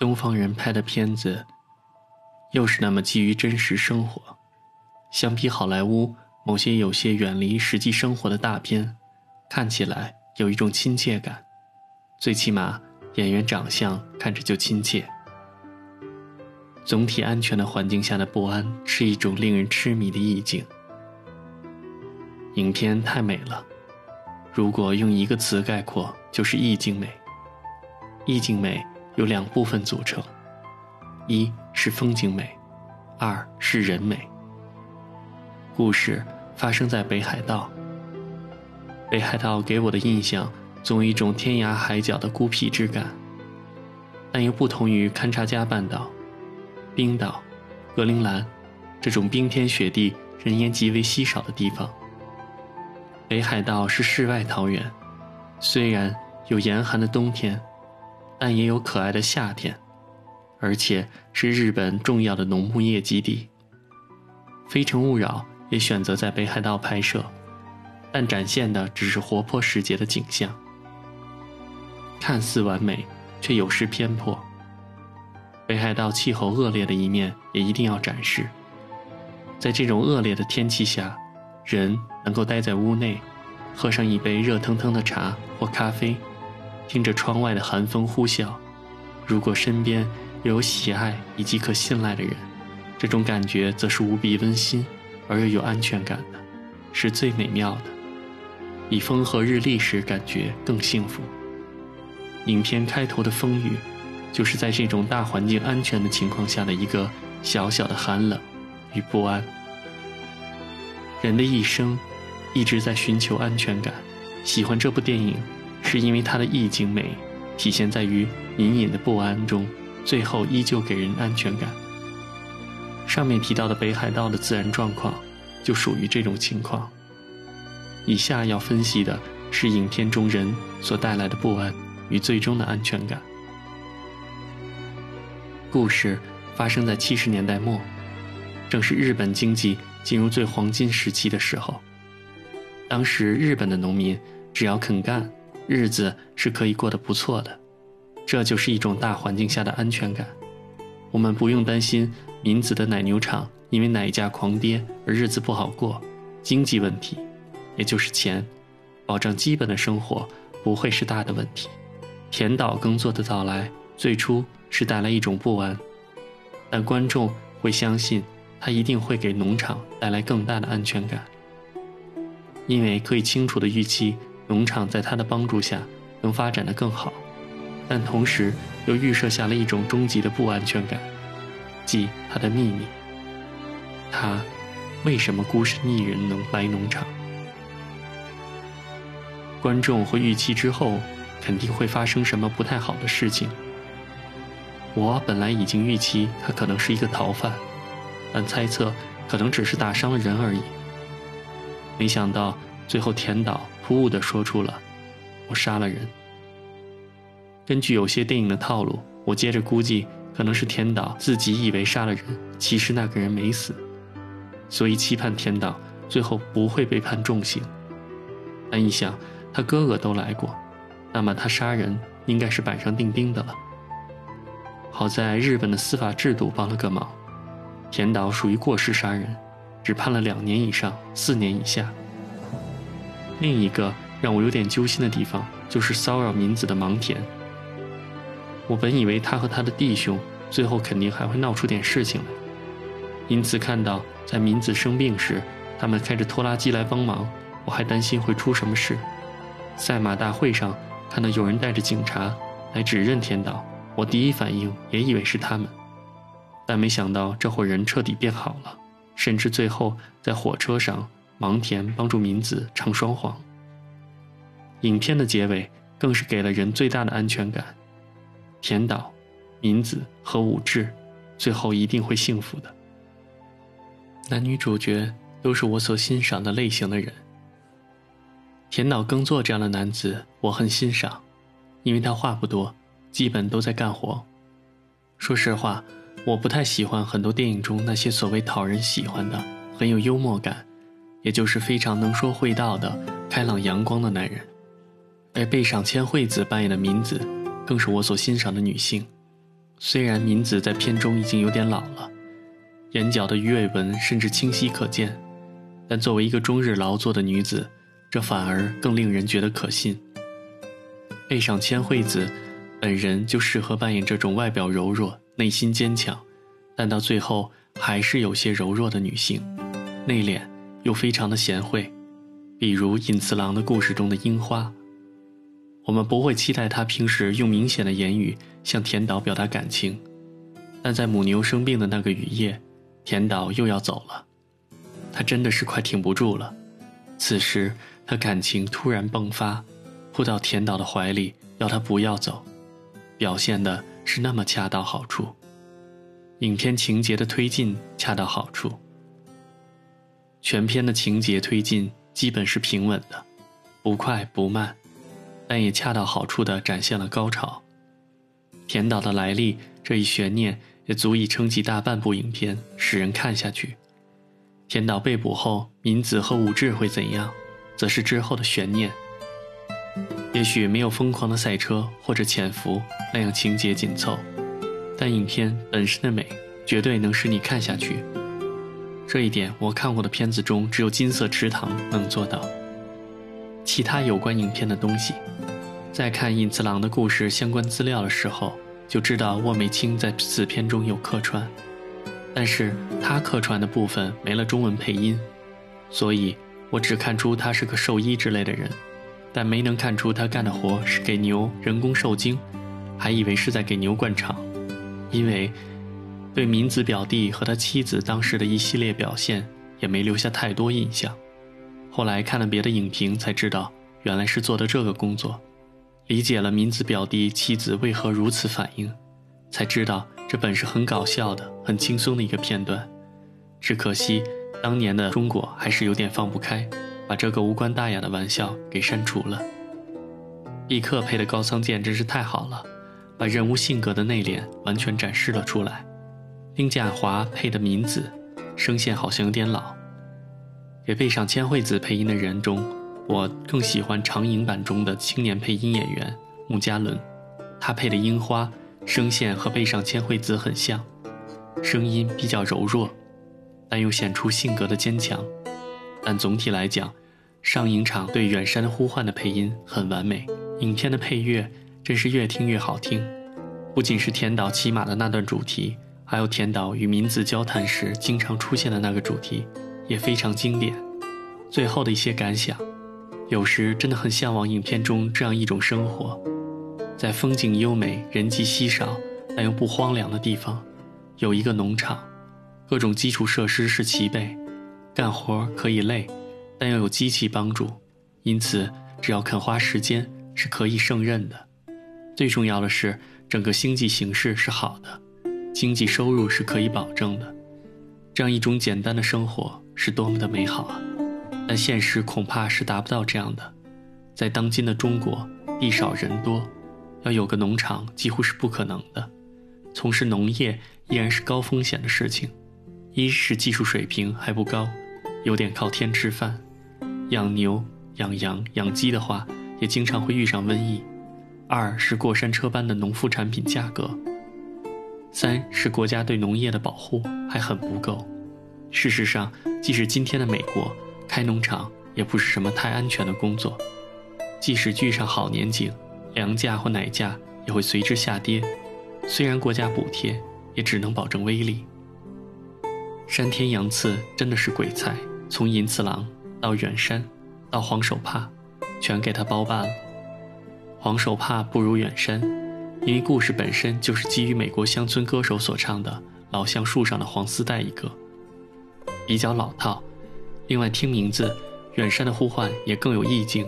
东方人拍的片子，又是那么基于真实生活。相比好莱坞某些有些远离实际生活的大片，看起来有一种亲切感。最起码演员长相看着就亲切。总体安全的环境下的不安，是一种令人痴迷的意境。影片太美了，如果用一个词概括，就是意境美。意境美由两部分组成，一是风景美，二是人美。故事发生在北海道。北海道给我的印象总有一种天涯海角的孤僻之感，但又不同于勘察加半岛。冰岛、格陵兰，这种冰天雪地、人烟极为稀少的地方。北海道是世外桃源，虽然有严寒的冬天，但也有可爱的夏天，而且是日本重要的农牧业基地。《非诚勿扰》也选择在北海道拍摄，但展现的只是活泼时节的景象，看似完美，却有失偏颇。北海道气候恶劣的一面也一定要展示。在这种恶劣的天气下，人能够待在屋内，喝上一杯热腾腾的茶或咖啡，听着窗外的寒风呼啸。如果身边有喜爱以及可信赖的人，这种感觉则是无比温馨而又有安全感的，是最美妙的。比风和日丽时感觉更幸福。影片开头的风雨。就是在这种大环境安全的情况下的一个小小的寒冷与不安。人的一生一直在寻求安全感，喜欢这部电影，是因为它的意境美，体现在于隐隐的不安中，最后依旧给人安全感。上面提到的北海道的自然状况，就属于这种情况。以下要分析的是影片中人所带来的不安与最终的安全感。故事发生在七十年代末，正是日本经济进入最黄金时期的时候。当时日本的农民只要肯干，日子是可以过得不错的。这就是一种大环境下的安全感。我们不用担心民子的奶牛场因为奶价狂跌而日子不好过，经济问题，也就是钱，保障基本的生活不会是大的问题。田岛耕作的到来，最初。是带来一种不安，但观众会相信他一定会给农场带来更大的安全感，因为可以清楚地预期农场在他的帮助下能发展得更好，但同时又预设下了一种终极的不安全感，即他的秘密。他为什么孤身一人能来农场？观众会预期之后肯定会发生什么不太好的事情。我本来已经预期他可能是一个逃犯，但猜测可能只是打伤了人而已。没想到最后田岛突兀地说出了“我杀了人”。根据有些电影的套路，我接着估计可能是田岛自己以为杀了人，其实那个人没死，所以期盼田岛最后不会被判重刑。但一想他哥哥都来过，那么他杀人应该是板上钉钉的了。好在日本的司法制度帮了个忙，田岛属于过失杀人，只判了两年以上四年以下。另一个让我有点揪心的地方就是骚扰民子的芒田。我本以为他和他的弟兄最后肯定还会闹出点事情来，因此看到在民子生病时，他们开着拖拉机来帮忙，我还担心会出什么事。赛马大会上看到有人带着警察来指认田岛。我第一反应也以为是他们，但没想到这伙人彻底变好了，甚至最后在火车上，芒田帮助明子唱双簧。影片的结尾更是给了人最大的安全感：田岛、明子和武志，最后一定会幸福的。男女主角都是我所欣赏的类型的人。田岛耕作这样的男子，我很欣赏，因为他话不多。基本都在干活。说实话，我不太喜欢很多电影中那些所谓讨人喜欢的、很有幽默感，也就是非常能说会道的开朗阳光的男人。而被赏千惠子扮演的敏子，更是我所欣赏的女性。虽然敏子在片中已经有点老了，眼角的鱼尾纹甚至清晰可见，但作为一个终日劳作的女子，这反而更令人觉得可信。背上千惠子本人就适合扮演这种外表柔弱、内心坚强，但到最后还是有些柔弱的女性，内敛又非常的贤惠，比如尹次郎的故事中的樱花。我们不会期待他平时用明显的言语向田岛表达感情，但在母牛生病的那个雨夜，田岛又要走了，他真的是快挺不住了。此时他感情突然迸发，扑到田岛的怀里，要他不要走，表现的是那么恰到好处。影片情节的推进恰到好处，全片的情节推进基本是平稳的，不快不慢。但也恰到好处地展现了高潮。田岛的来历这一悬念也足以撑起大半部影片，使人看下去。田岛被捕后，敏子和武志会怎样，则是之后的悬念。也许没有疯狂的赛车或者潜伏那样情节紧凑，但影片本身的美绝对能使你看下去。这一点我看过的片子中，只有《金色池塘》能做到。其他有关影片的东西，在看尹次郎的故事相关资料的时候，就知道沃美清在此片中有客串，但是他客串的部分没了中文配音，所以我只看出他是个兽医之类的人，但没能看出他干的活是给牛人工受精，还以为是在给牛灌肠，因为对民子表弟和他妻子当时的一系列表现也没留下太多印象。后来看了别的影评，才知道原来是做的这个工作，理解了明子表弟妻子为何如此反应，才知道这本是很搞笑的、很轻松的一个片段。只可惜当年的中国还是有点放不开，把这个无关大雅的玩笑给删除了。毕克配的高仓健真是太好了，把人物性格的内敛完全展示了出来。丁家华配的敏子，声线好像有点老。给背上千惠子配音的人中，我更喜欢长影版中的青年配音演员穆嘉伦，他配的樱花声线和背上千惠子很像，声音比较柔弱，但又显出性格的坚强。但总体来讲，上影场对远山呼唤的配音很完美。影片的配乐真是越听越好听，不仅是田岛骑马的那段主题，还有田岛与民子交谈时经常出现的那个主题。也非常经典。最后的一些感想，有时真的很向往影片中这样一种生活，在风景优美、人迹稀少但又不荒凉的地方，有一个农场，各种基础设施是齐备，干活可以累，但又有机器帮助，因此只要肯花时间是可以胜任的。最重要的是，整个星际形势是好的，经济收入是可以保证的。这样一种简单的生活。是多么的美好啊！但现实恐怕是达不到这样的。在当今的中国，地少人多，要有个农场几乎是不可能的。从事农业依然是高风险的事情。一是技术水平还不高，有点靠天吃饭；养牛、养羊、养鸡的话，也经常会遇上瘟疫。二是过山车般的农副产品价格。三是国家对农业的保护还很不够。事实上，即使今天的美国开农场也不是什么太安全的工作。即使遇上好年景，粮价或奶价也会随之下跌。虽然国家补贴，也只能保证威力。山田洋次真的是鬼才，从银次郎到远山，到黄手帕，全给他包办了。黄手帕不如远山，因为故事本身就是基于美国乡村歌手所唱的《老橡树上的黄丝带》一个。比较老套，另外听名字，远山的呼唤也更有意境，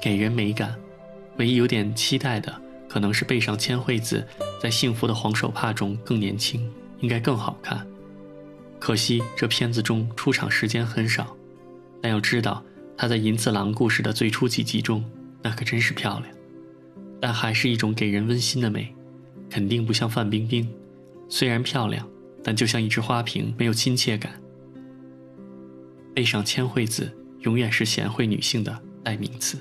给人美感。唯一有点期待的，可能是背上千惠子在幸福的黄手帕中更年轻，应该更好看。可惜这片子中出场时间很少，但要知道她在银次郎故事的最初几集中，那可真是漂亮。但还是一种给人温馨的美，肯定不像范冰冰，虽然漂亮，但就像一只花瓶，没有亲切感。背上千惠子，永远是贤惠女性的代名词。